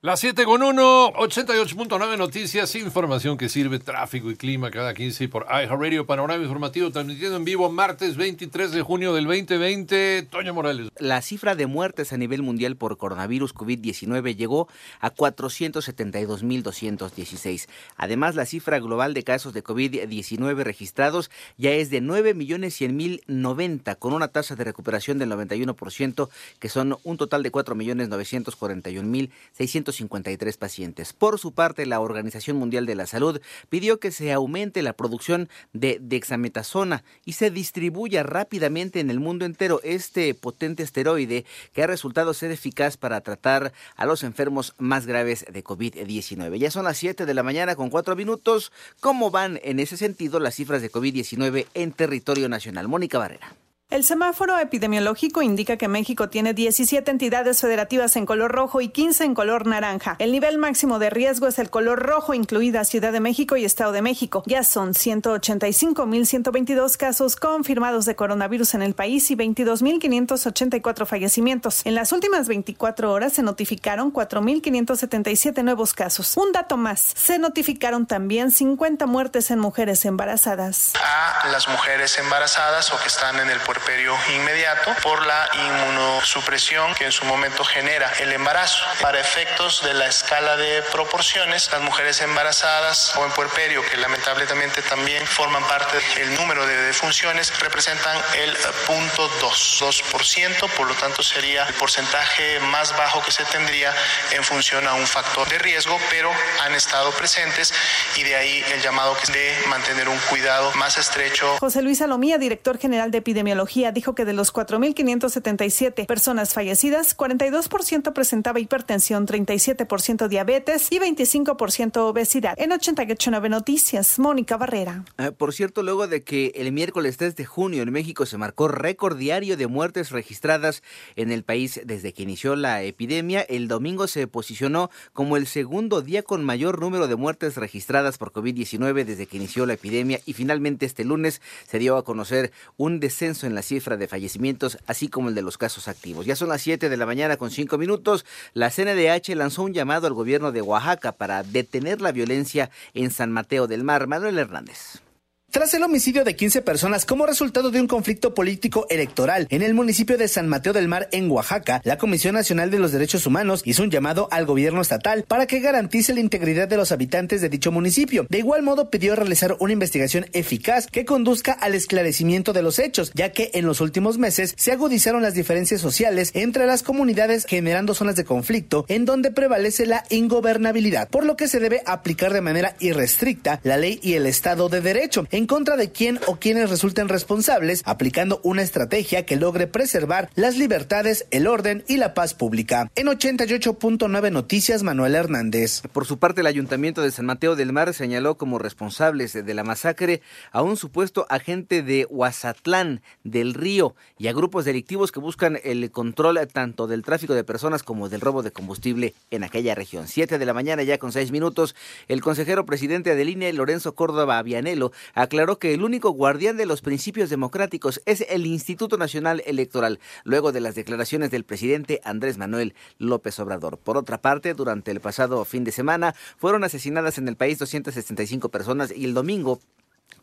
Las 7 con 1, 88.9 noticias, información que sirve, tráfico y clima cada 15 por iHeartRadio, panorama informativo transmitiendo en vivo martes 23 de junio del 2020. Toño Morales. La cifra de muertes a nivel mundial por coronavirus COVID-19 llegó a 472.216. Además, la cifra global de casos de COVID-19 registrados ya es de 9.100.090, con una tasa de recuperación del 91%, que son un total de 4.941.600 53 pacientes. Por su parte, la Organización Mundial de la Salud pidió que se aumente la producción de dexametasona y se distribuya rápidamente en el mundo entero este potente esteroide que ha resultado ser eficaz para tratar a los enfermos más graves de COVID-19. Ya son las 7 de la mañana con 4 minutos. ¿Cómo van en ese sentido las cifras de COVID-19 en territorio nacional? Mónica Barrera. El semáforo epidemiológico indica que México tiene 17 entidades federativas en color rojo y 15 en color naranja. El nivel máximo de riesgo es el color rojo, incluida Ciudad de México y Estado de México. Ya son 185.122 casos confirmados de coronavirus en el país y 22.584 fallecimientos. En las últimas 24 horas se notificaron 4.577 nuevos casos. Un dato más, se notificaron también 50 muertes en mujeres embarazadas. A las mujeres embarazadas o que están en el puerperio inmediato por la inmunosupresión que en su momento genera el embarazo. Para efectos de la escala de proporciones, las mujeres embarazadas o en puerperio, que lamentablemente también forman parte del número de defunciones, representan el punto 2, 2%, por lo tanto sería el porcentaje más bajo que se tendría en función a un factor de riesgo, pero han estado presentes y de ahí el llamado que de mantener un cuidado más estrecho. José Luis Salomía, director general de epidemiología dijo que de los 4.577 personas fallecidas, 42% presentaba hipertensión, 37% diabetes y 25% obesidad. En 889 Noticias, Mónica Barrera. Ah, por cierto, luego de que el miércoles 3 de junio en México se marcó récord diario de muertes registradas en el país desde que inició la epidemia, el domingo se posicionó como el segundo día con mayor número de muertes registradas por COVID-19 desde que inició la epidemia y finalmente este lunes se dio a conocer un descenso en la cifra de fallecimientos, así como el de los casos activos. Ya son las 7 de la mañana con 5 minutos. La CNDH lanzó un llamado al gobierno de Oaxaca para detener la violencia en San Mateo del Mar. Manuel Hernández. Tras el homicidio de 15 personas como resultado de un conflicto político electoral en el municipio de San Mateo del Mar, en Oaxaca, la Comisión Nacional de los Derechos Humanos hizo un llamado al gobierno estatal para que garantice la integridad de los habitantes de dicho municipio. De igual modo, pidió realizar una investigación eficaz que conduzca al esclarecimiento de los hechos, ya que en los últimos meses se agudizaron las diferencias sociales entre las comunidades generando zonas de conflicto en donde prevalece la ingobernabilidad, por lo que se debe aplicar de manera irrestricta la ley y el Estado de Derecho en contra de quien o quienes resulten responsables, aplicando una estrategia que logre preservar las libertades, el orden y la paz pública. En 88.9 Noticias, Manuel Hernández. Por su parte, el Ayuntamiento de San Mateo del Mar señaló como responsables de la masacre a un supuesto agente de Huazatlán del Río y a grupos delictivos que buscan el control tanto del tráfico de personas como del robo de combustible en aquella región. Siete de la mañana, ya con seis minutos, el consejero presidente de INE, Lorenzo Córdoba Vianelo, aclaró que el único guardián de los principios democráticos es el Instituto Nacional Electoral, luego de las declaraciones del presidente Andrés Manuel López Obrador. Por otra parte, durante el pasado fin de semana fueron asesinadas en el país 265 personas y el domingo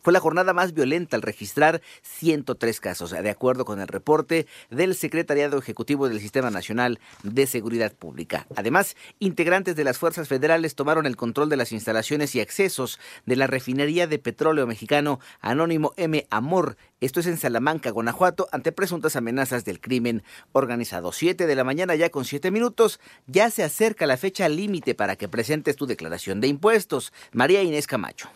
fue la jornada más violenta al registrar 103 casos, de acuerdo con el reporte del Secretariado Ejecutivo del Sistema Nacional de Seguridad Pública. Además, integrantes de las fuerzas federales tomaron el control de las instalaciones y accesos de la refinería de petróleo mexicano Anónimo M. Amor, esto es en Salamanca, Guanajuato, ante presuntas amenazas del crimen organizado. Siete de la mañana ya con siete minutos, ya se acerca la fecha límite para que presentes tu declaración de impuestos. María Inés Camacho.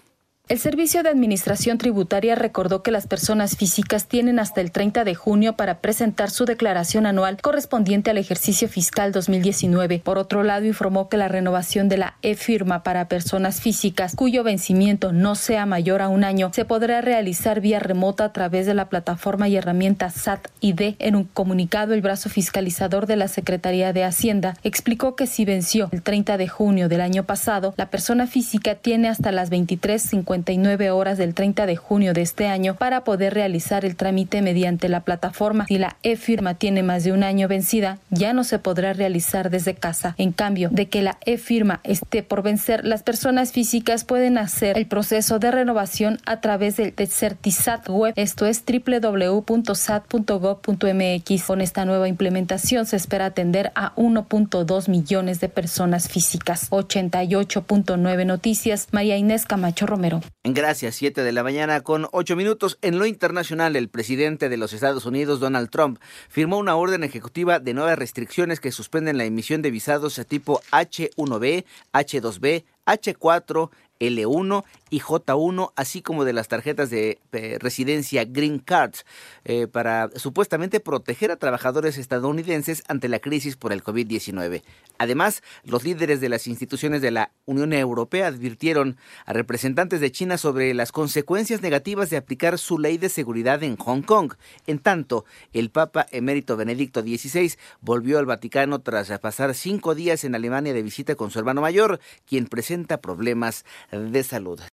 El Servicio de Administración Tributaria recordó que las personas físicas tienen hasta el 30 de junio para presentar su declaración anual correspondiente al ejercicio fiscal 2019. Por otro lado, informó que la renovación de la e-firma para personas físicas cuyo vencimiento no sea mayor a un año se podrá realizar vía remota a través de la plataforma y herramienta SAT-ID. En un comunicado, el brazo fiscalizador de la Secretaría de Hacienda explicó que si venció el 30 de junio del año pasado, la persona física tiene hasta las 23.50 horas del 30 de junio de este año para poder realizar el trámite mediante la plataforma. Si la e-firma tiene más de un año vencida, ya no se podrá realizar desde casa. En cambio, de que la e-firma esté por vencer, las personas físicas pueden hacer el proceso de renovación a través del Certisat web, esto es www.sat.gov.mx. Con esta nueva implementación se espera atender a 1.2 millones de personas físicas. 88.9 Noticias, María Inés Camacho Romero. Gracias, 7 de la mañana con 8 minutos. En lo internacional, el presidente de los Estados Unidos, Donald Trump, firmó una orden ejecutiva de nuevas restricciones que suspenden la emisión de visados a tipo H1B, H2B, H4, L1 y J1, así como de las tarjetas de residencia Green Cards, eh, para supuestamente proteger a trabajadores estadounidenses ante la crisis por el COVID-19. Además, los líderes de las instituciones de la Unión Europea advirtieron a representantes de China sobre las consecuencias negativas de aplicar su ley de seguridad en Hong Kong. En tanto, el Papa emérito Benedicto XVI volvió al Vaticano tras pasar cinco días en Alemania de visita con su hermano mayor, quien presenta problemas de salud.